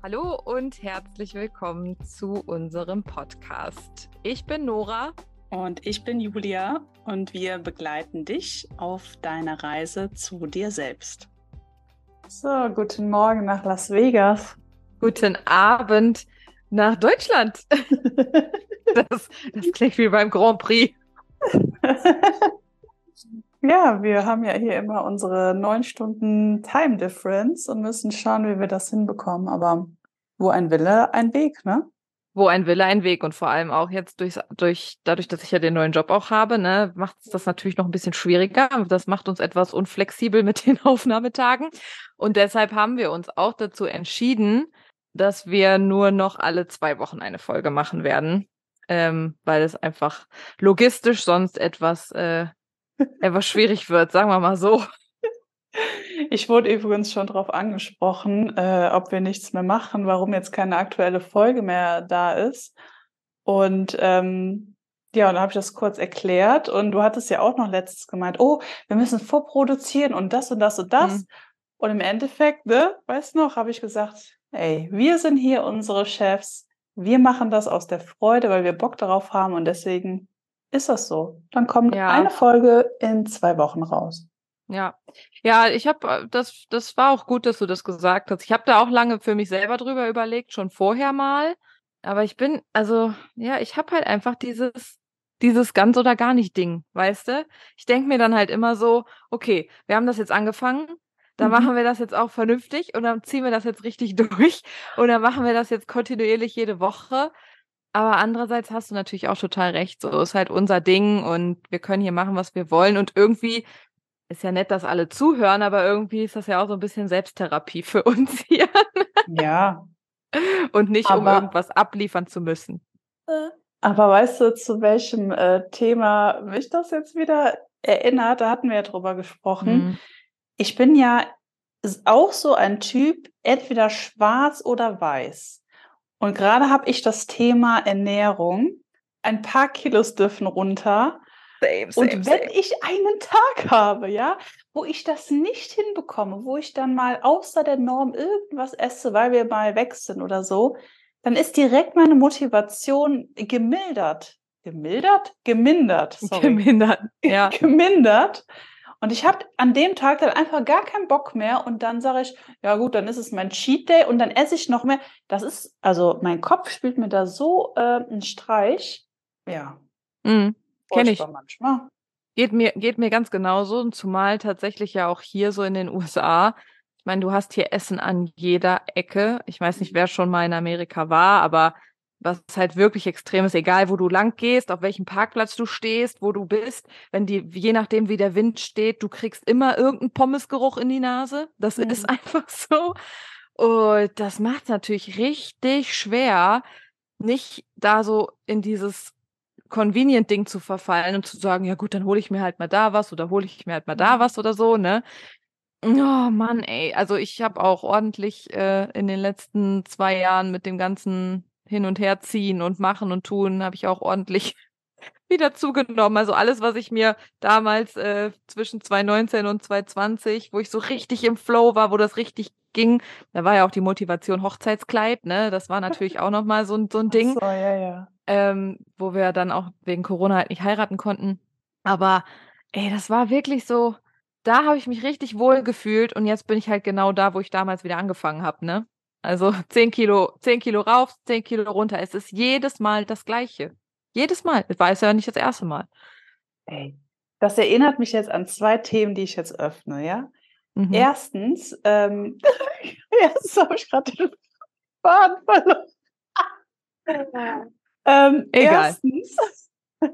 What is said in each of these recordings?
Hallo und herzlich willkommen zu unserem Podcast. Ich bin Nora. Und ich bin Julia und wir begleiten dich auf deiner Reise zu dir selbst. So, guten Morgen nach Las Vegas. Guten Abend nach Deutschland. das, das klingt wie beim Grand Prix. ja, wir haben ja hier immer unsere neun Stunden Time Difference und müssen schauen, wie wir das hinbekommen. Aber wo ein Wille, ein Weg, ne? Wo ein Wille, ein Weg. Und vor allem auch jetzt durch, durch, dadurch, dass ich ja den neuen Job auch habe, ne, macht es das natürlich noch ein bisschen schwieriger. Das macht uns etwas unflexibel mit den Aufnahmetagen. Und deshalb haben wir uns auch dazu entschieden, dass wir nur noch alle zwei Wochen eine Folge machen werden. Ähm, weil es einfach logistisch sonst etwas, äh, etwas schwierig wird, sagen wir mal so. Ich wurde übrigens schon darauf angesprochen, äh, ob wir nichts mehr machen, warum jetzt keine aktuelle Folge mehr da ist. Und ähm, ja, und dann habe ich das kurz erklärt und du hattest ja auch noch letztes gemeint, oh, wir müssen vorproduzieren und das und das und das. Mhm. Und im Endeffekt, ne, weißt du noch, habe ich gesagt, ey, wir sind hier unsere Chefs, wir machen das aus der Freude, weil wir Bock darauf haben und deswegen ist das so. Dann kommt ja. eine Folge in zwei Wochen raus. Ja, ja, ich habe äh, das, das war auch gut, dass du das gesagt hast. Ich habe da auch lange für mich selber drüber überlegt, schon vorher mal. Aber ich bin, also, ja, ich habe halt einfach dieses, dieses ganz oder gar nicht Ding, weißt du? Ich denke mir dann halt immer so, okay, wir haben das jetzt angefangen, dann mhm. machen wir das jetzt auch vernünftig und dann ziehen wir das jetzt richtig durch und dann machen wir das jetzt kontinuierlich jede Woche. Aber andererseits hast du natürlich auch total recht. So ist halt unser Ding und wir können hier machen, was wir wollen. Und irgendwie ist ja nett, dass alle zuhören, aber irgendwie ist das ja auch so ein bisschen Selbsttherapie für uns hier. Ja. Und nicht, aber, um irgendwas abliefern zu müssen. Äh, aber weißt du, zu welchem äh, Thema mich das jetzt wieder erinnert? Da hatten wir ja drüber gesprochen. Mhm. Ich bin ja auch so ein Typ, entweder schwarz oder weiß. Und gerade habe ich das Thema Ernährung. Ein paar Kilos dürfen runter. Same, same, und wenn same. ich einen Tag habe, ja, wo ich das nicht hinbekomme, wo ich dann mal außer der Norm irgendwas esse, weil wir mal weg sind oder so, dann ist direkt meine Motivation gemildert. Gemildert? Gemindert. Sorry. Gemindert, ja. Gemindert. Und ich habe an dem Tag dann einfach gar keinen Bock mehr und dann sage ich, ja gut, dann ist es mein Cheat Day und dann esse ich noch mehr. Das ist, also mein Kopf spielt mir da so äh, einen Streich. Ja. Mhm. Kenne ich. manchmal. Geht mir, geht mir ganz genauso. Und zumal tatsächlich ja auch hier so in den USA. Ich meine, du hast hier Essen an jeder Ecke. Ich weiß nicht, wer schon mal in Amerika war, aber was halt wirklich extrem ist, egal wo du lang gehst, auf welchem Parkplatz du stehst, wo du bist, wenn die, je nachdem wie der Wind steht, du kriegst immer irgendeinen Pommesgeruch in die Nase. Das mhm. ist einfach so. Und das macht es natürlich richtig schwer, nicht da so in dieses Convenient-Ding zu verfallen und zu sagen, ja gut, dann hole ich mir halt mal da was oder hole ich mir halt mal da mhm. was oder so, ne? Oh Mann, ey. Also ich habe auch ordentlich äh, in den letzten zwei Jahren mit dem ganzen Hin- und Herziehen und Machen und Tun, habe ich auch ordentlich wieder zugenommen. Also alles, was ich mir damals äh, zwischen 2019 und 2020, wo ich so richtig im Flow war, wo das richtig ging, da war ja auch die Motivation Hochzeitskleid, ne? Das war natürlich auch nochmal so, so ein Ding. So, ja, ja ähm, wo wir dann auch wegen Corona halt nicht heiraten konnten. Aber ey, das war wirklich so, da habe ich mich richtig wohl gefühlt und jetzt bin ich halt genau da, wo ich damals wieder angefangen habe, ne? Also 10 Kilo, 10 Kilo rauf, 10 Kilo runter. Es ist jedes Mal das Gleiche. Jedes Mal. Das war es ja nicht das erste Mal. Ey, das erinnert mich jetzt an zwei Themen, die ich jetzt öffne, ja? Mhm. Erstens, ähm, erstens habe ich gerade den Faden verloren. Ähm, Egal. Erstens,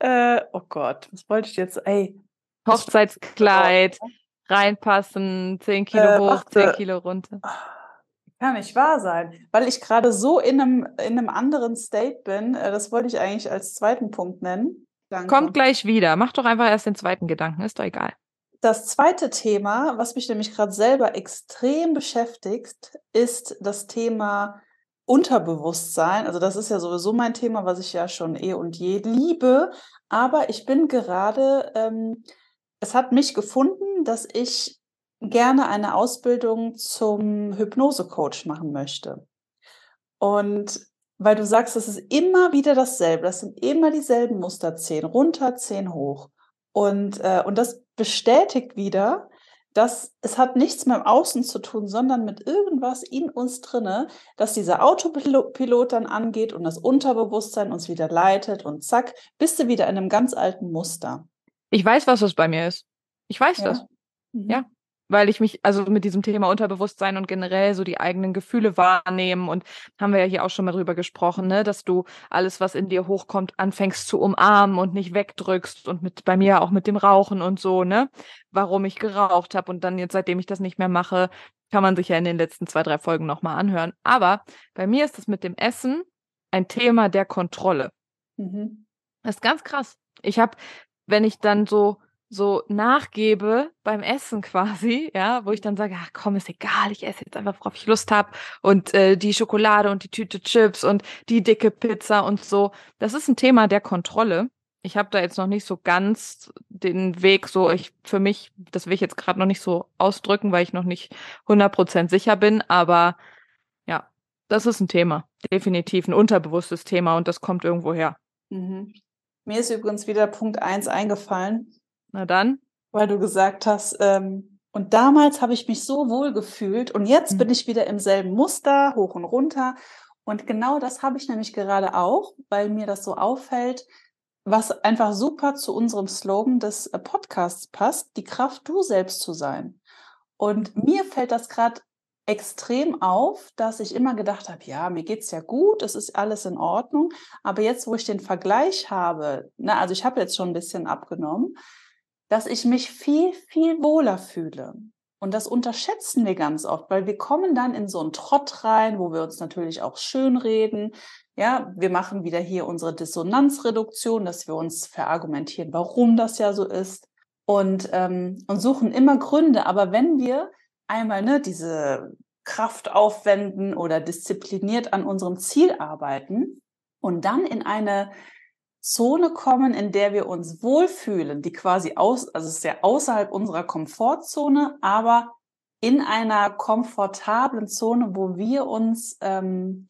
äh, oh Gott, was wollte ich jetzt? Ey, Hochzeitskleid, reinpassen, 10 Kilo äh, hoch, warte. 10 Kilo runter. Kann nicht wahr sein, weil ich gerade so in einem, in einem anderen State bin. Äh, das wollte ich eigentlich als zweiten Punkt nennen. Danke. Kommt gleich wieder. Mach doch einfach erst den zweiten Gedanken, ist doch egal. Das zweite Thema, was mich nämlich gerade selber extrem beschäftigt, ist das Thema Unterbewusstsein, also das ist ja sowieso mein Thema, was ich ja schon eh und je liebe, aber ich bin gerade, ähm, es hat mich gefunden, dass ich gerne eine Ausbildung zum Hypnose-Coach machen möchte. Und weil du sagst, es ist immer wieder dasselbe, das sind immer dieselben Muster, zehn runter, zehn hoch. Und, äh, und das bestätigt wieder, dass es hat nichts mit dem Außen zu tun, sondern mit irgendwas in uns drinne, dass dieser Autopilot dann angeht und das Unterbewusstsein uns wieder leitet und zack, bist du wieder in einem ganz alten Muster. Ich weiß, was das bei mir ist. Ich weiß ja. das. Mhm. Ja weil ich mich also mit diesem Thema Unterbewusstsein und generell so die eigenen Gefühle wahrnehmen und haben wir ja hier auch schon mal drüber gesprochen, ne, dass du alles, was in dir hochkommt, anfängst zu umarmen und nicht wegdrückst und mit bei mir auch mit dem Rauchen und so, ne, warum ich geraucht habe und dann jetzt seitdem ich das nicht mehr mache, kann man sich ja in den letzten zwei drei Folgen noch mal anhören. Aber bei mir ist das mit dem Essen ein Thema der Kontrolle. Mhm. Das ist ganz krass. Ich habe, wenn ich dann so so nachgebe beim Essen quasi, ja, wo ich dann sage, ach komm, ist egal, ich esse jetzt einfach, worauf ich Lust habe und äh, die Schokolade und die Tüte Chips und die dicke Pizza und so. Das ist ein Thema der Kontrolle. Ich habe da jetzt noch nicht so ganz den Weg so, ich für mich, das will ich jetzt gerade noch nicht so ausdrücken, weil ich noch nicht 100% sicher bin, aber ja, das ist ein Thema, definitiv ein unterbewusstes Thema und das kommt irgendwo her. Mhm. Mir ist übrigens wieder Punkt 1 eingefallen na dann. Weil du gesagt hast, ähm, und damals habe ich mich so wohl gefühlt und jetzt mhm. bin ich wieder im selben Muster, hoch und runter. Und genau das habe ich nämlich gerade auch, weil mir das so auffällt, was einfach super zu unserem Slogan des äh, Podcasts passt, die Kraft, du selbst zu sein. Und mir fällt das gerade extrem auf, dass ich immer gedacht habe, ja, mir geht's ja gut, es ist alles in Ordnung. Aber jetzt, wo ich den Vergleich habe, na, ne, also ich habe jetzt schon ein bisschen abgenommen, dass ich mich viel, viel wohler fühle. Und das unterschätzen wir ganz oft, weil wir kommen dann in so einen Trott rein, wo wir uns natürlich auch schönreden. Ja, wir machen wieder hier unsere Dissonanzreduktion, dass wir uns verargumentieren, warum das ja so ist und, ähm, und suchen immer Gründe. Aber wenn wir einmal ne, diese Kraft aufwenden oder diszipliniert an unserem Ziel arbeiten und dann in eine Zone kommen, in der wir uns wohlfühlen, die quasi aus, also es ist ja außerhalb unserer Komfortzone, aber in einer komfortablen Zone, wo wir uns ähm,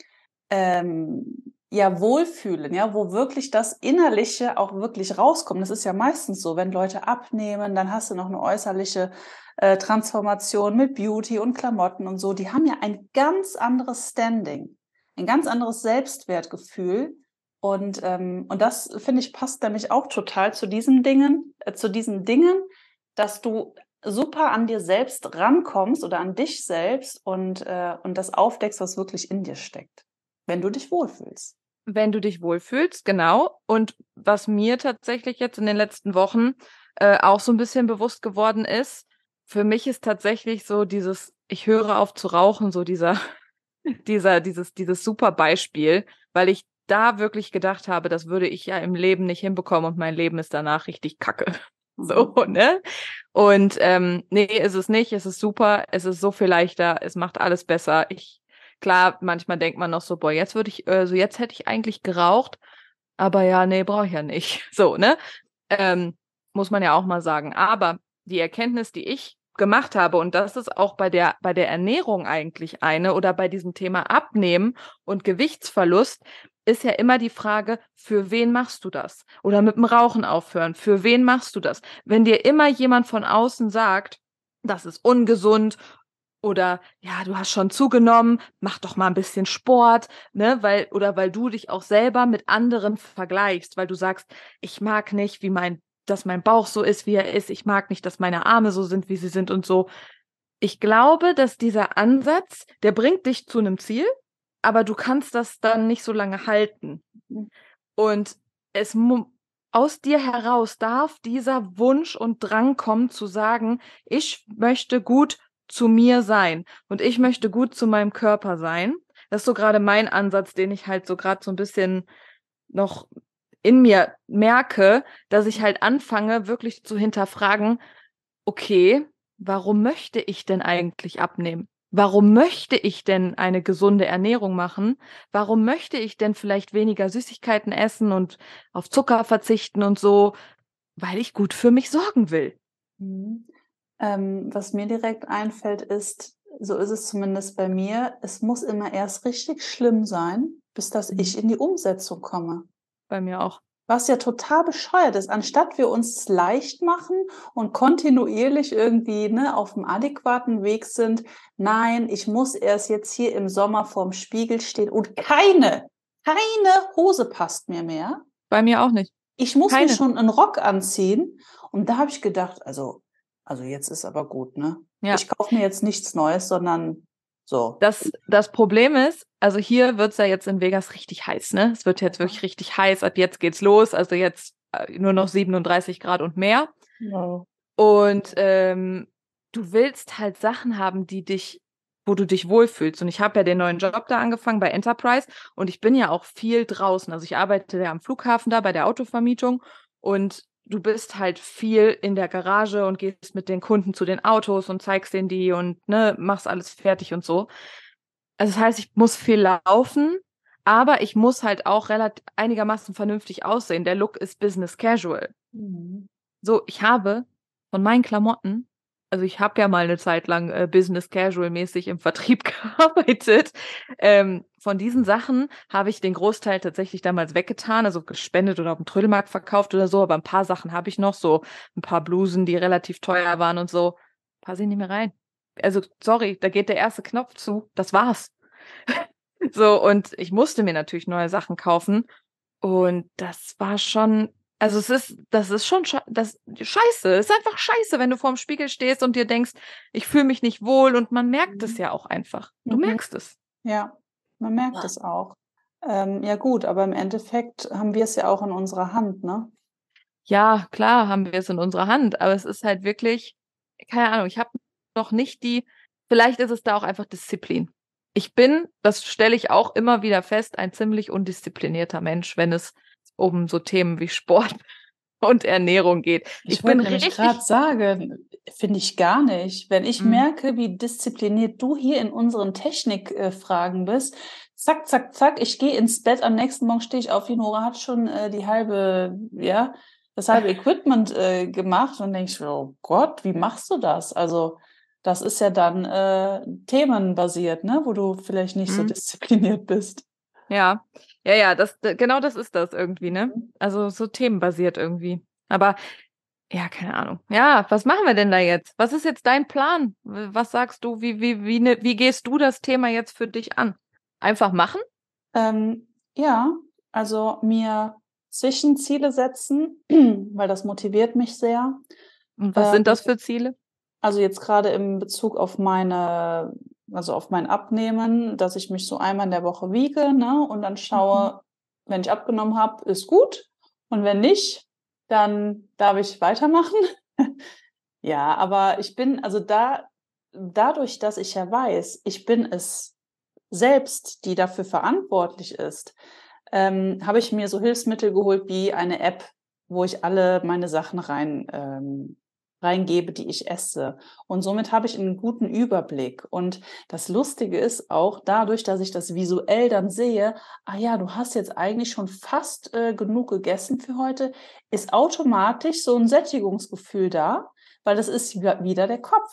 ähm, ja wohlfühlen, ja, wo wirklich das Innerliche auch wirklich rauskommt. Das ist ja meistens so, wenn Leute abnehmen, dann hast du noch eine äußerliche äh, Transformation mit Beauty und Klamotten und so. Die haben ja ein ganz anderes Standing, ein ganz anderes Selbstwertgefühl und, ähm, und das finde ich passt nämlich auch total zu diesen Dingen, äh, zu diesen Dingen, dass du super an dir selbst rankommst oder an dich selbst und, äh, und das aufdeckst, was wirklich in dir steckt, wenn du dich wohlfühlst. Wenn du dich wohlfühlst, genau. Und was mir tatsächlich jetzt in den letzten Wochen äh, auch so ein bisschen bewusst geworden ist, für mich ist tatsächlich so dieses, ich höre auf zu rauchen, so dieser, dieser, dieses, dieses super Beispiel, weil ich da wirklich gedacht habe, das würde ich ja im Leben nicht hinbekommen und mein Leben ist danach richtig kacke. So, mhm. ne? Und ähm, nee, ist es nicht, es ist super, es ist so viel leichter, es macht alles besser. Ich, klar, manchmal denkt man noch so, boah, jetzt würde ich, äh, so jetzt hätte ich eigentlich geraucht, aber ja, nee, brauche ich ja nicht. So, ne? Ähm, muss man ja auch mal sagen. Aber die Erkenntnis, die ich gemacht habe, und das ist auch bei der, bei der Ernährung eigentlich eine oder bei diesem Thema Abnehmen und Gewichtsverlust, ist ja immer die Frage, für wen machst du das? Oder mit dem Rauchen aufhören, für wen machst du das? Wenn dir immer jemand von außen sagt, das ist ungesund oder ja, du hast schon zugenommen, mach doch mal ein bisschen Sport, ne, weil oder weil du dich auch selber mit anderen vergleichst, weil du sagst, ich mag nicht, wie mein dass mein Bauch so ist, wie er ist, ich mag nicht, dass meine Arme so sind, wie sie sind und so. Ich glaube, dass dieser Ansatz, der bringt dich zu einem Ziel, aber du kannst das dann nicht so lange halten. Mhm. Und es aus dir heraus darf dieser Wunsch und Drang kommen zu sagen, ich möchte gut zu mir sein und ich möchte gut zu meinem Körper sein. Das ist so gerade mein Ansatz, den ich halt so gerade so ein bisschen noch in mir merke, dass ich halt anfange, wirklich zu hinterfragen, okay, warum möchte ich denn eigentlich abnehmen? Warum möchte ich denn eine gesunde Ernährung machen? Warum möchte ich denn vielleicht weniger Süßigkeiten essen und auf Zucker verzichten und so? Weil ich gut für mich sorgen will. Mhm. Ähm, was mir direkt einfällt, ist, so ist es zumindest bei mir, es muss immer erst richtig schlimm sein, bis dass mhm. ich in die Umsetzung komme. Bei mir auch. Was ja total bescheuert ist, anstatt wir uns leicht machen und kontinuierlich irgendwie ne, auf dem adäquaten Weg sind, nein, ich muss erst jetzt hier im Sommer vorm Spiegel stehen und keine, keine Hose passt mir mehr. Bei mir auch nicht. Ich muss keine. mir schon einen Rock anziehen. Und da habe ich gedacht, also, also jetzt ist aber gut, ne? Ja. Ich kaufe mir jetzt nichts Neues, sondern so. Das, das Problem ist, also hier wird es ja jetzt in Vegas richtig heiß, ne? Es wird jetzt wirklich richtig heiß. Ab jetzt geht's los. Also jetzt äh, nur noch 37 Grad und mehr. Ja. Und ähm, du willst halt Sachen haben, die dich, wo du dich wohlfühlst. Und ich habe ja den neuen Job da angefangen bei Enterprise und ich bin ja auch viel draußen. Also ich arbeite ja am Flughafen da bei der Autovermietung und du bist halt viel in der Garage und gehst mit den Kunden zu den Autos und zeigst denen die und ne, machst alles fertig und so. Also das heißt, ich muss viel laufen, aber ich muss halt auch relativ einigermaßen vernünftig aussehen. Der Look ist Business Casual. Mhm. So, ich habe von meinen Klamotten also ich habe ja mal eine Zeit lang äh, Business Casual mäßig im Vertrieb gearbeitet. Ähm, von diesen Sachen habe ich den Großteil tatsächlich damals weggetan, also gespendet oder auf dem Trödelmarkt verkauft oder so, aber ein paar Sachen habe ich noch, so ein paar Blusen, die relativ teuer waren und so. Passe ich nicht mehr rein. Also, sorry, da geht der erste Knopf zu. Das war's. so, und ich musste mir natürlich neue Sachen kaufen. Und das war schon also es ist, das ist schon das scheiße. Es ist einfach scheiße, wenn du vorm Spiegel stehst und dir denkst, ich fühle mich nicht wohl und man merkt es mhm. ja auch einfach. Du mhm. merkst es. Ja, man merkt ja. es auch. Ähm, ja gut, aber im Endeffekt haben wir es ja auch in unserer Hand, ne? Ja, klar haben wir es in unserer Hand, aber es ist halt wirklich, keine Ahnung, ich habe noch nicht die, vielleicht ist es da auch einfach Disziplin. Ich bin, das stelle ich auch immer wieder fest, ein ziemlich undisziplinierter Mensch, wenn es um so Themen wie Sport und Ernährung geht. Ich, ich bin richtig gerade sagen, finde ich gar nicht. Wenn ich mhm. merke, wie diszipliniert du hier in unseren Technikfragen äh, bist, zack, zack, zack, ich gehe ins Bett, am nächsten Morgen stehe ich auf, die Nora hat schon äh, die halbe, ja, das halbe Equipment äh, gemacht und denke ich, oh Gott, wie machst du das? Also das ist ja dann äh, themenbasiert, ne, wo du vielleicht nicht mhm. so diszipliniert bist. Ja, ja, ja, das, genau das ist das irgendwie, ne? Mhm. Also so themenbasiert irgendwie. Aber ja, keine Ahnung. Ja, was machen wir denn da jetzt? Was ist jetzt dein Plan? Was sagst du? Wie, wie, wie, ne, wie gehst du das Thema jetzt für dich an? Einfach machen? Ähm, ja, also mir Zwischenziele setzen, weil das motiviert mich sehr. Und was ähm, sind das für Ziele? Also jetzt gerade im Bezug auf meine also auf mein Abnehmen, dass ich mich so einmal in der Woche wiege ne, und dann schaue, mhm. wenn ich abgenommen habe, ist gut. Und wenn nicht, dann darf ich weitermachen. ja, aber ich bin, also da, dadurch, dass ich ja weiß, ich bin es selbst, die dafür verantwortlich ist, ähm, habe ich mir so Hilfsmittel geholt wie eine App, wo ich alle meine Sachen rein ähm, reingebe, die ich esse. Und somit habe ich einen guten Überblick. Und das Lustige ist auch dadurch, dass ich das visuell dann sehe, ah ja, du hast jetzt eigentlich schon fast äh, genug gegessen für heute, ist automatisch so ein Sättigungsgefühl da, weil das ist wieder der Kopf.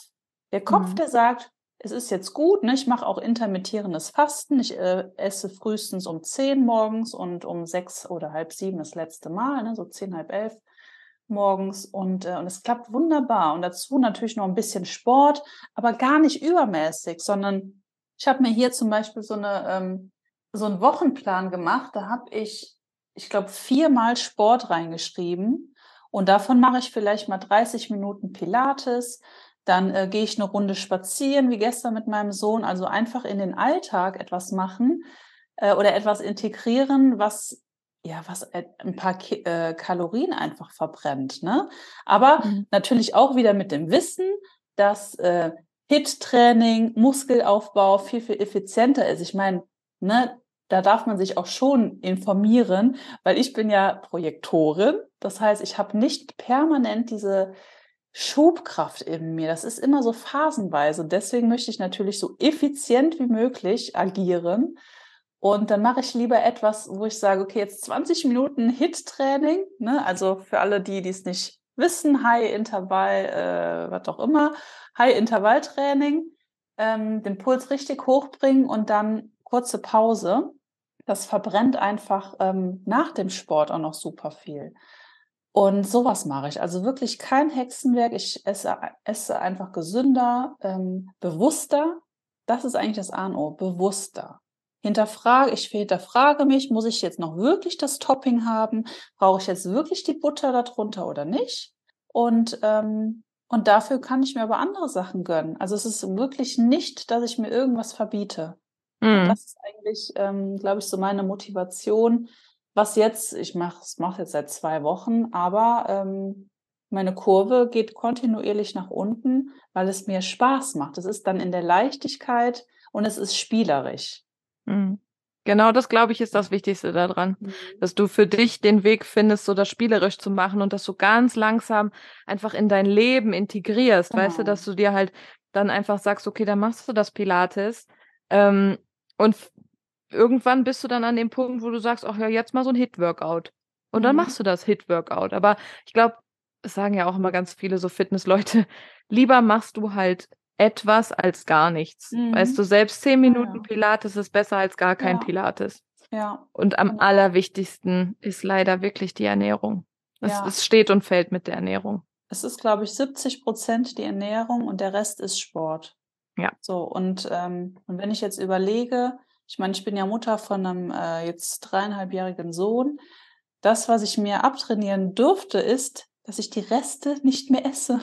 Der Kopf, mhm. der sagt, es ist jetzt gut, ne? ich mache auch intermittierendes Fasten. Ich äh, esse frühestens um zehn morgens und um sechs oder halb sieben das letzte Mal, ne? so zehn, halb elf morgens und, äh, und es klappt wunderbar. Und dazu natürlich noch ein bisschen Sport, aber gar nicht übermäßig, sondern ich habe mir hier zum Beispiel so, eine, ähm, so einen Wochenplan gemacht. Da habe ich, ich glaube, viermal Sport reingeschrieben. Und davon mache ich vielleicht mal 30 Minuten Pilates. Dann äh, gehe ich eine Runde spazieren, wie gestern mit meinem Sohn. Also einfach in den Alltag etwas machen äh, oder etwas integrieren, was ja, was äh, ein paar Ki äh, Kalorien einfach verbrennt. Ne? Aber mhm. natürlich auch wieder mit dem Wissen, dass äh, HIT-Training, Muskelaufbau viel, viel effizienter ist. Ich meine, ne, da darf man sich auch schon informieren, weil ich bin ja Projektorin. Das heißt, ich habe nicht permanent diese Schubkraft in mir. Das ist immer so phasenweise. Deswegen möchte ich natürlich so effizient wie möglich agieren. Und dann mache ich lieber etwas, wo ich sage, okay, jetzt 20 Minuten Hit-Training. Ne? Also für alle die, die es nicht wissen, High-Intervall, äh, was auch immer, High-Intervall-Training, ähm, den Puls richtig hochbringen und dann kurze Pause. Das verbrennt einfach ähm, nach dem Sport auch noch super viel. Und sowas mache ich. Also wirklich kein Hexenwerk. Ich esse, esse einfach gesünder, ähm, bewusster. Das ist eigentlich das A und O. Bewusster. Hinterfrage, ich hinterfrage mich, muss ich jetzt noch wirklich das Topping haben? Brauche ich jetzt wirklich die Butter darunter oder nicht? Und, ähm, und dafür kann ich mir aber andere Sachen gönnen. Also es ist wirklich nicht, dass ich mir irgendwas verbiete. Mhm. Das ist eigentlich, ähm, glaube ich, so meine Motivation. Was jetzt, ich mache es mach jetzt seit zwei Wochen, aber ähm, meine Kurve geht kontinuierlich nach unten, weil es mir Spaß macht. Es ist dann in der Leichtigkeit und es ist spielerisch. Mhm. Genau das, glaube ich, ist das Wichtigste daran, mhm. dass du für dich den Weg findest, so das spielerisch zu machen und dass du ganz langsam einfach in dein Leben integrierst, genau. weißt du, dass du dir halt dann einfach sagst, okay, dann machst du das Pilates ähm, und irgendwann bist du dann an dem Punkt, wo du sagst, ach ja, jetzt mal so ein Hit-Workout. Und mhm. dann machst du das Hit-Workout. Aber ich glaube, es sagen ja auch immer ganz viele so Fitnessleute, lieber machst du halt etwas als gar nichts. Mhm. Weißt du, selbst zehn Minuten ja. Pilates ist besser als gar kein ja. Pilates. Ja. Und am allerwichtigsten ist leider wirklich die Ernährung. Es, ja. es steht und fällt mit der Ernährung. Es ist, glaube ich, 70 Prozent die Ernährung und der Rest ist Sport. Ja. So, und, ähm, und wenn ich jetzt überlege, ich meine, ich bin ja Mutter von einem äh, jetzt dreieinhalbjährigen Sohn. Das, was ich mir abtrainieren durfte, ist, dass ich die Reste nicht mehr esse.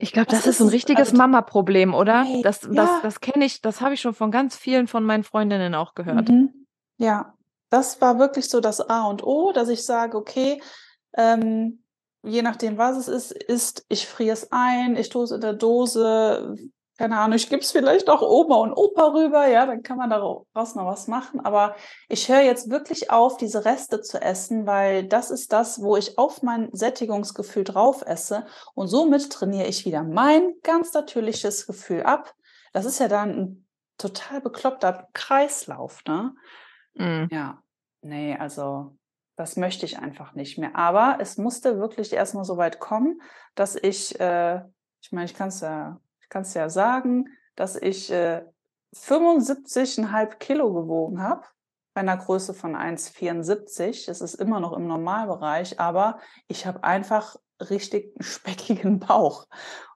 Ich glaube, das ist, ein richtiges also, Mama-Problem, oder? Hey, das das, ja. das kenne ich, das habe ich schon von ganz vielen von meinen Freundinnen auch gehört. Mhm. Ja, das war wirklich so das A und O, dass ich sage, okay, ähm, je nachdem, was es ist, ist, ich friere es ein, ich tue es in der Dose, keine Ahnung, ich gebe es vielleicht auch Oma und Opa rüber, ja, dann kann man daraus noch was machen. Aber ich höre jetzt wirklich auf, diese Reste zu essen, weil das ist das, wo ich auf mein Sättigungsgefühl drauf esse. Und somit trainiere ich wieder mein ganz natürliches Gefühl ab. Das ist ja dann ein total bekloppter Kreislauf, ne? Mhm. Ja, nee, also das möchte ich einfach nicht mehr. Aber es musste wirklich erstmal so weit kommen, dass ich, äh, ich meine, ich kann es ja ich kann es ja sagen, dass ich äh, 75,5 Kilo gewogen habe, bei einer Größe von 1,74. Es ist immer noch im Normalbereich, aber ich habe einfach richtig einen speckigen Bauch.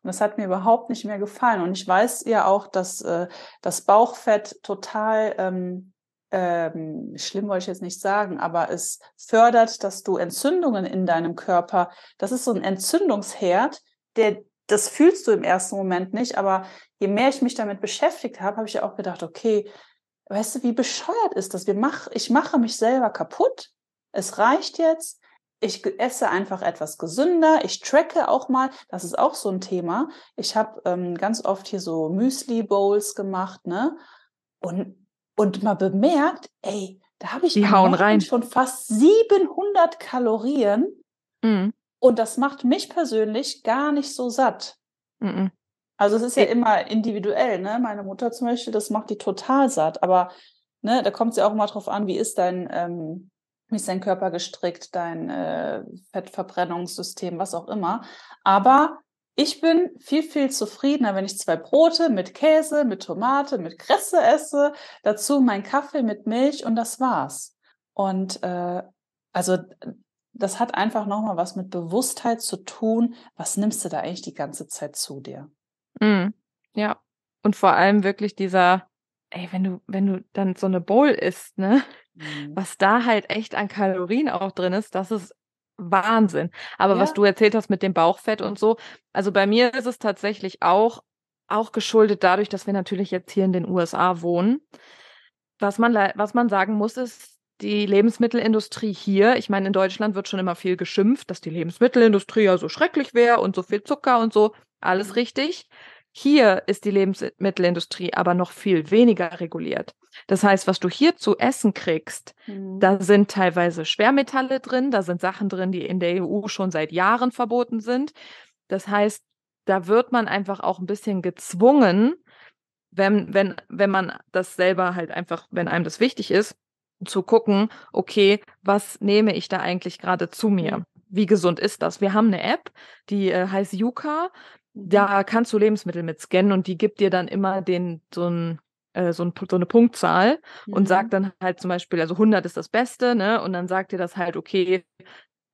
Und das hat mir überhaupt nicht mehr gefallen. Und ich weiß ja auch, dass äh, das Bauchfett total ähm, ähm, schlimm wollte ich jetzt nicht sagen, aber es fördert, dass du Entzündungen in deinem Körper, das ist so ein Entzündungsherd, der das fühlst du im ersten Moment nicht, aber je mehr ich mich damit beschäftigt habe, habe ich ja auch gedacht, okay, weißt du, wie bescheuert ist das? Wir mach, ich mache mich selber kaputt. Es reicht jetzt. Ich esse einfach etwas gesünder. Ich tracke auch mal. Das ist auch so ein Thema. Ich habe ähm, ganz oft hier so Müsli-Bowls gemacht, ne? Und, und mal bemerkt, ey, da habe ich Die hauen rein. schon fast 700 Kalorien. Mhm. Und das macht mich persönlich gar nicht so satt. Mhm. Also es ist ja immer individuell, ne? Meine Mutter zum Beispiel, das macht die total satt. Aber ne, da kommt es ja auch mal drauf an, wie ist dein, ähm, wie ist dein Körper gestrickt, dein äh, Fettverbrennungssystem, was auch immer. Aber ich bin viel, viel zufriedener, wenn ich zwei Brote mit Käse, mit Tomate, mit Kresse esse, dazu mein Kaffee mit Milch und das war's. Und äh, also das hat einfach nochmal was mit Bewusstheit zu tun. Was nimmst du da eigentlich die ganze Zeit zu dir? Mm, ja. Und vor allem wirklich dieser, ey, wenn du, wenn du dann so eine Bowl isst, ne, mhm. was da halt echt an Kalorien auch drin ist, das ist Wahnsinn. Aber ja. was du erzählt hast mit dem Bauchfett und so, also bei mir ist es tatsächlich auch, auch geschuldet dadurch, dass wir natürlich jetzt hier in den USA wohnen. Was man, was man sagen muss, ist, die Lebensmittelindustrie hier, ich meine, in Deutschland wird schon immer viel geschimpft, dass die Lebensmittelindustrie ja so schrecklich wäre und so viel Zucker und so. Alles mhm. richtig. Hier ist die Lebensmittelindustrie aber noch viel weniger reguliert. Das heißt, was du hier zu essen kriegst, mhm. da sind teilweise Schwermetalle drin, da sind Sachen drin, die in der EU schon seit Jahren verboten sind. Das heißt, da wird man einfach auch ein bisschen gezwungen, wenn, wenn, wenn man das selber halt einfach, wenn einem das wichtig ist, zu gucken, okay, was nehme ich da eigentlich gerade zu mir? wie gesund ist das? Wir haben eine App, die äh, heißt Yuka. Mhm. Da kannst du Lebensmittel mit scannen und die gibt dir dann immer den so ein äh, so, ein, so, eine Punktzahl mhm. und sagt dann halt zum Beispiel, also 100 ist das Beste, ne? Und dann sagt dir das halt, okay,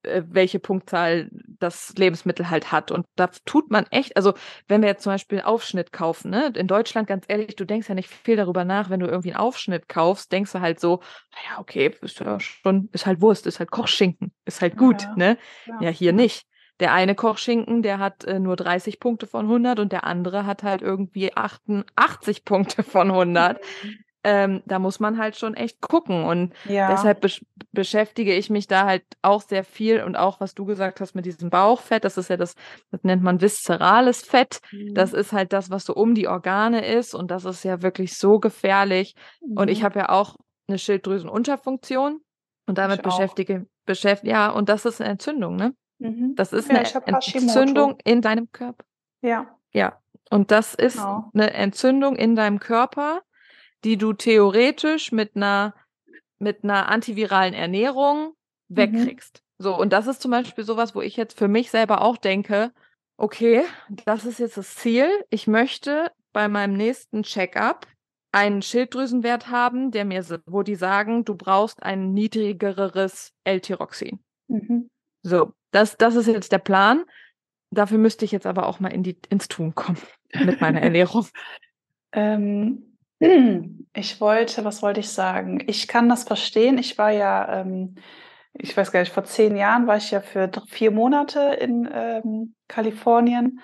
welche Punktzahl das Lebensmittel halt hat. Und da tut man echt, also wenn wir jetzt zum Beispiel Aufschnitt kaufen, ne, in Deutschland, ganz ehrlich, du denkst ja nicht viel darüber nach, wenn du irgendwie einen Aufschnitt kaufst, denkst du halt so, naja, okay, ist ja schon, ist halt Wurst, ist halt Kochschinken, ist halt gut, ja, ne? Ja, ja hier nicht. Der eine Kochschinken, der hat äh, nur 30 Punkte von 100 und der andere hat halt irgendwie 88 Punkte von 100. Ähm, da muss man halt schon echt gucken. Und ja. deshalb be beschäftige ich mich da halt auch sehr viel und auch, was du gesagt hast mit diesem Bauchfett, das ist ja das, das nennt man viszerales Fett. Mhm. Das ist halt das, was so um die Organe ist und das ist ja wirklich so gefährlich. Mhm. Und ich mhm. habe ja auch eine Schilddrüsenunterfunktion und damit beschäftige, beschäftige, ja, und das ist eine Entzündung, ne? Mhm. Das ist ja, eine Entzündung in deinem Körper. Ja. Ja. Und das ist genau. eine Entzündung in deinem Körper die du theoretisch mit einer, mit einer antiviralen Ernährung mhm. wegkriegst. Mhm. So, und das ist zum Beispiel sowas, wo ich jetzt für mich selber auch denke, okay, das ist jetzt das Ziel. Ich möchte bei meinem nächsten Check-up einen Schilddrüsenwert haben, der mir, wo die sagen, du brauchst ein niedrigeres L-Tyroxin. Mhm. So, das, das ist jetzt der Plan. Dafür müsste ich jetzt aber auch mal in die, ins Tun kommen mit meiner Ernährung. ähm, ich wollte, was wollte ich sagen? Ich kann das verstehen. Ich war ja, ähm, ich weiß gar nicht, vor zehn Jahren war ich ja für vier Monate in ähm, Kalifornien.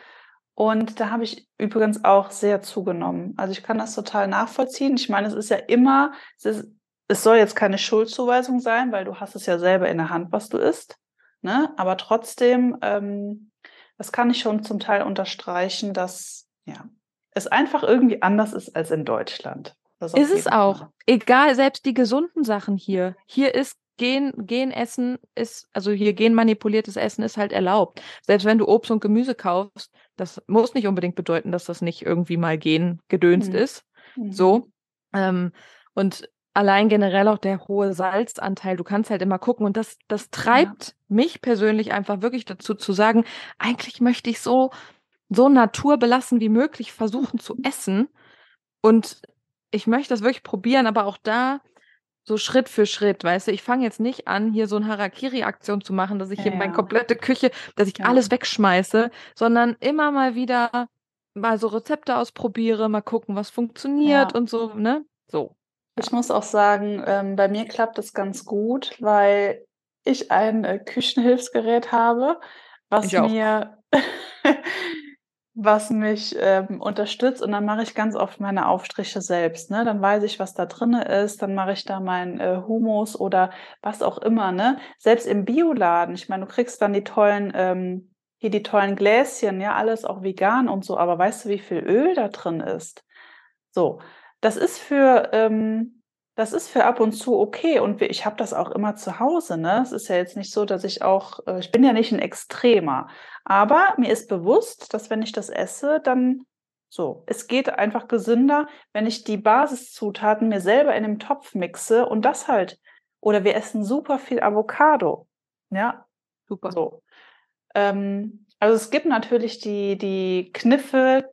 Und da habe ich übrigens auch sehr zugenommen. Also ich kann das total nachvollziehen. Ich meine, es ist ja immer, es, ist, es soll jetzt keine Schuldzuweisung sein, weil du hast es ja selber in der Hand, was du isst. Ne? Aber trotzdem, ähm, das kann ich schon zum Teil unterstreichen, dass ja, es einfach irgendwie anders ist als in Deutschland. Ist es auch. Fall. Egal, selbst die gesunden Sachen hier. Hier ist Gen, Genessen ist, also hier genmanipuliertes Essen ist halt erlaubt. Selbst wenn du Obst und Gemüse kaufst, das muss nicht unbedingt bedeuten, dass das nicht irgendwie mal gengedönst mhm. ist. Mhm. So. Ähm, und allein generell auch der hohe Salzanteil, du kannst halt immer gucken und das, das treibt ja. mich persönlich einfach wirklich dazu zu sagen, eigentlich möchte ich so so naturbelassen wie möglich versuchen zu essen. Und ich möchte das wirklich probieren, aber auch da so Schritt für Schritt, weißt du, ich fange jetzt nicht an, hier so eine Harakiri-Aktion zu machen, dass ich ja, hier meine komplette Küche, dass ich ja. alles wegschmeiße, sondern immer mal wieder mal so Rezepte ausprobiere, mal gucken, was funktioniert ja. und so, ne? So. Ich muss auch sagen, ähm, bei mir klappt es ganz gut, weil ich ein äh, Küchenhilfsgerät habe, was mir was mich ähm, unterstützt und dann mache ich ganz oft meine Aufstriche selbst. Ne? Dann weiß ich, was da drin ist, dann mache ich da meinen äh, Humus oder was auch immer. Ne? Selbst im Bioladen, ich meine, du kriegst dann die tollen, ähm, hier die tollen Gläschen, ja, alles auch vegan und so, aber weißt du, wie viel Öl da drin ist? So, das ist für ähm, das ist für ab und zu okay und ich habe das auch immer zu Hause. Ne? Es ist ja jetzt nicht so, dass ich auch, äh, ich bin ja nicht ein Extremer, aber mir ist bewusst, dass wenn ich das esse, dann so, es geht einfach gesünder, wenn ich die Basiszutaten mir selber in einem Topf mixe und das halt. Oder wir essen super viel Avocado. Ja, super. So. Ähm, also es gibt natürlich die, die Kniffe,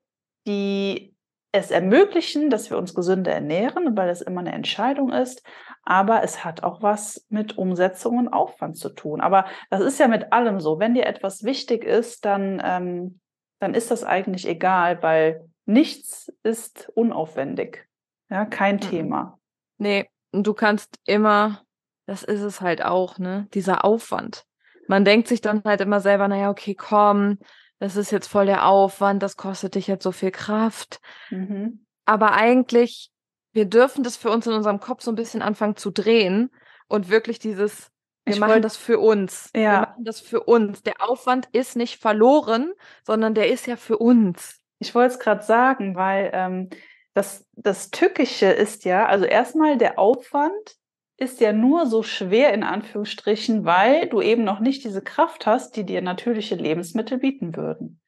die es ermöglichen, dass wir uns gesünder ernähren, weil es immer eine Entscheidung ist. Aber es hat auch was mit Umsetzung und Aufwand zu tun. Aber das ist ja mit allem so. Wenn dir etwas wichtig ist, dann, ähm, dann ist das eigentlich egal, weil nichts ist unaufwendig. Ja, kein mhm. Thema. Nee, und du kannst immer, das ist es halt auch, ne, dieser Aufwand. Man denkt sich dann halt immer selber, naja, okay, komm, das ist jetzt voll der Aufwand, das kostet dich jetzt so viel Kraft. Mhm. Aber eigentlich, wir dürfen das für uns in unserem Kopf so ein bisschen anfangen zu drehen und wirklich dieses, wir ich machen wollt, das für uns. Ja. Wir machen das für uns. Der Aufwand ist nicht verloren, sondern der ist ja für uns. Ich wollte es gerade sagen, weil ähm, das, das Tückische ist ja, also erstmal der Aufwand ist ja nur so schwer in Anführungsstrichen, weil du eben noch nicht diese Kraft hast, die dir natürliche Lebensmittel bieten würden.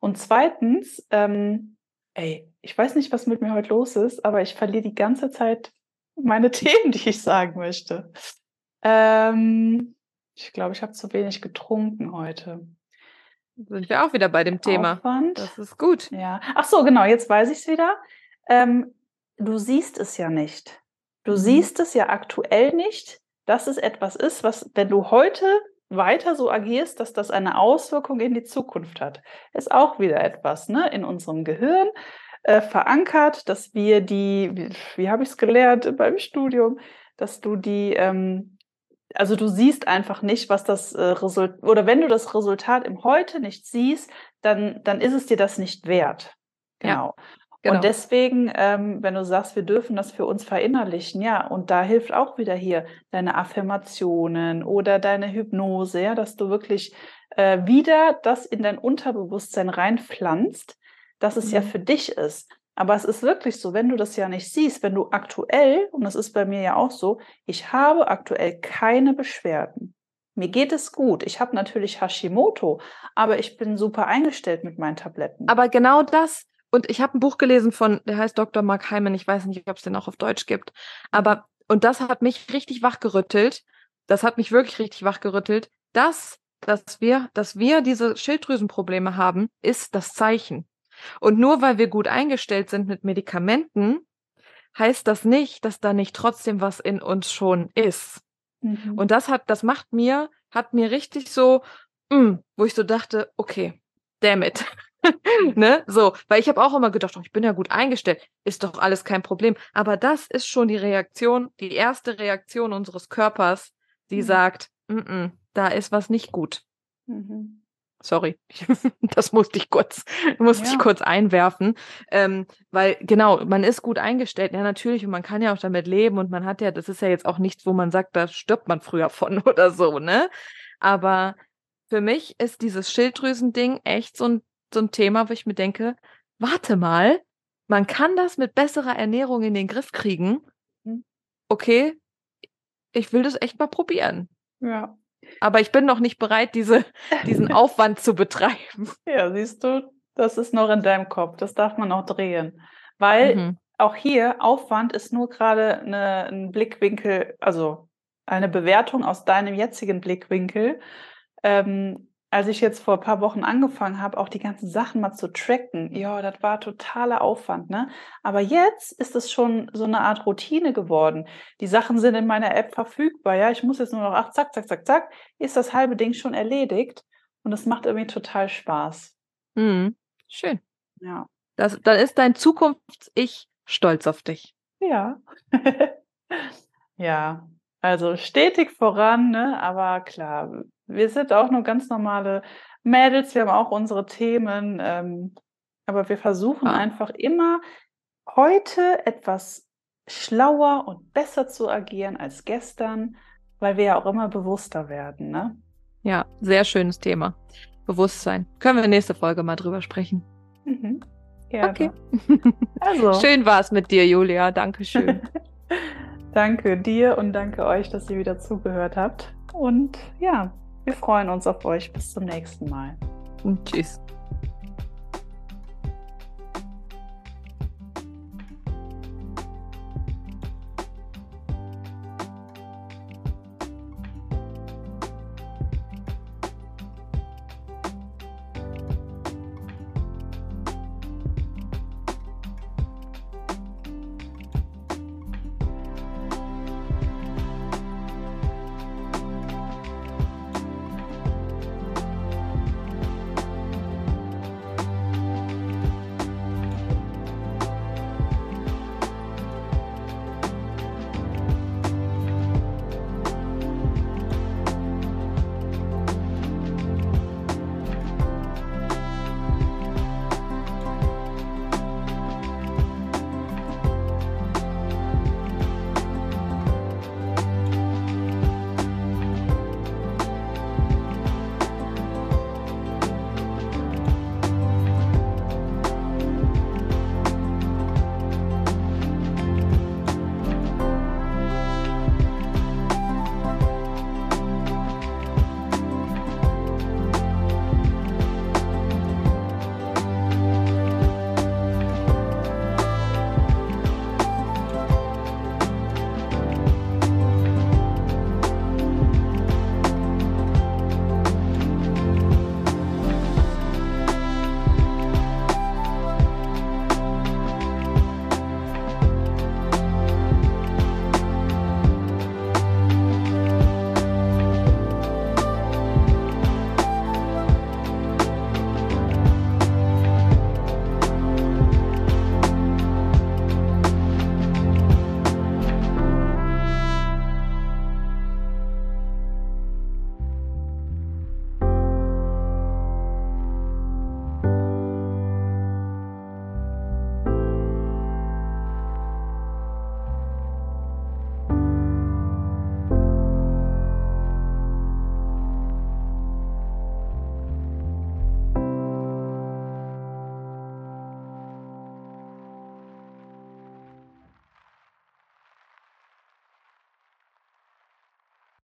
Und zweitens, ähm, ey, ich weiß nicht, was mit mir heute los ist, aber ich verliere die ganze Zeit meine Themen, die ich sagen möchte. Ähm, Ich glaube, ich habe zu wenig getrunken heute. Sind wir auch wieder bei dem Thema. Aufwand. Das ist gut. Ja. Ach so, genau, jetzt weiß ich es wieder. Ähm, du siehst es ja nicht. Du siehst es ja aktuell nicht, dass es etwas ist, was, wenn du heute weiter so agierst, dass das eine Auswirkung in die Zukunft hat. Ist auch wieder etwas ne, in unserem Gehirn äh, verankert, dass wir die, wie, wie habe ich es gelernt beim Studium, dass du die ähm, also du siehst einfach nicht, was das äh, Resultat, oder wenn du das Resultat im Heute nicht siehst, dann, dann ist es dir das nicht wert. Genau. Ja, genau. Und deswegen, ähm, wenn du sagst, wir dürfen das für uns verinnerlichen, ja, und da hilft auch wieder hier deine Affirmationen oder deine Hypnose, ja, dass du wirklich äh, wieder das in dein Unterbewusstsein reinpflanzt, dass es mhm. ja für dich ist. Aber es ist wirklich so, wenn du das ja nicht siehst, wenn du aktuell, und das ist bei mir ja auch so, ich habe aktuell keine Beschwerden. Mir geht es gut. Ich habe natürlich Hashimoto, aber ich bin super eingestellt mit meinen Tabletten. Aber genau das, und ich habe ein Buch gelesen von, der heißt Dr. Mark Hyman, ich weiß nicht, ob es den auch auf Deutsch gibt, aber, und das hat mich richtig wachgerüttelt. Das hat mich wirklich richtig wachgerüttelt. Das, dass wir, dass wir diese Schilddrüsenprobleme haben, ist das Zeichen. Und nur weil wir gut eingestellt sind mit Medikamenten, heißt das nicht, dass da nicht trotzdem was in uns schon ist. Mhm. Und das hat, das macht mir, hat mir richtig so, mh, mm, wo ich so dachte, okay, damn it. ne? So, weil ich habe auch immer gedacht, oh, ich bin ja gut eingestellt, ist doch alles kein Problem. Aber das ist schon die Reaktion, die erste Reaktion unseres Körpers, die mhm. sagt, mm -mm, da ist was nicht gut. Mhm. Sorry, das musste ich kurz, musste ja. ich kurz einwerfen, ähm, weil genau, man ist gut eingestellt, ja natürlich, und man kann ja auch damit leben und man hat ja, das ist ja jetzt auch nichts, wo man sagt, da stirbt man früher von oder so, ne? Aber für mich ist dieses Schilddrüsending echt so ein, so ein Thema, wo ich mir denke, warte mal, man kann das mit besserer Ernährung in den Griff kriegen. Mhm. Okay, ich will das echt mal probieren. Ja. Aber ich bin noch nicht bereit, diese, diesen Aufwand zu betreiben. Ja, siehst du, das ist noch in deinem Kopf. Das darf man auch drehen. Weil mhm. auch hier Aufwand ist nur gerade eine, ein Blickwinkel, also eine Bewertung aus deinem jetzigen Blickwinkel. Ähm, als ich jetzt vor ein paar Wochen angefangen habe, auch die ganzen Sachen mal zu tracken, ja, das war totaler Aufwand, ne? Aber jetzt ist es schon so eine Art Routine geworden. Die Sachen sind in meiner App verfügbar, ja. Ich muss jetzt nur noch, ach, zack, zack, zack, zack, ist das halbe Ding schon erledigt. Und es macht irgendwie total Spaß. Mhm. Schön. Ja. Das, dann ist dein Zukunfts-Ich stolz auf dich. Ja. ja. Also stetig voran, ne? aber klar, wir sind auch nur ganz normale Mädels, wir haben auch unsere Themen, ähm, aber wir versuchen ah. einfach immer heute etwas schlauer und besser zu agieren als gestern, weil wir ja auch immer bewusster werden. Ne? Ja, sehr schönes Thema. Bewusstsein. Können wir nächste Folge mal drüber sprechen. Mhm. Gerne. Okay. Also. Schön war es mit dir, Julia. Dankeschön. danke dir und danke euch, dass ihr wieder zugehört habt. Und ja, wir freuen uns auf euch. Bis zum nächsten Mal. Und tschüss.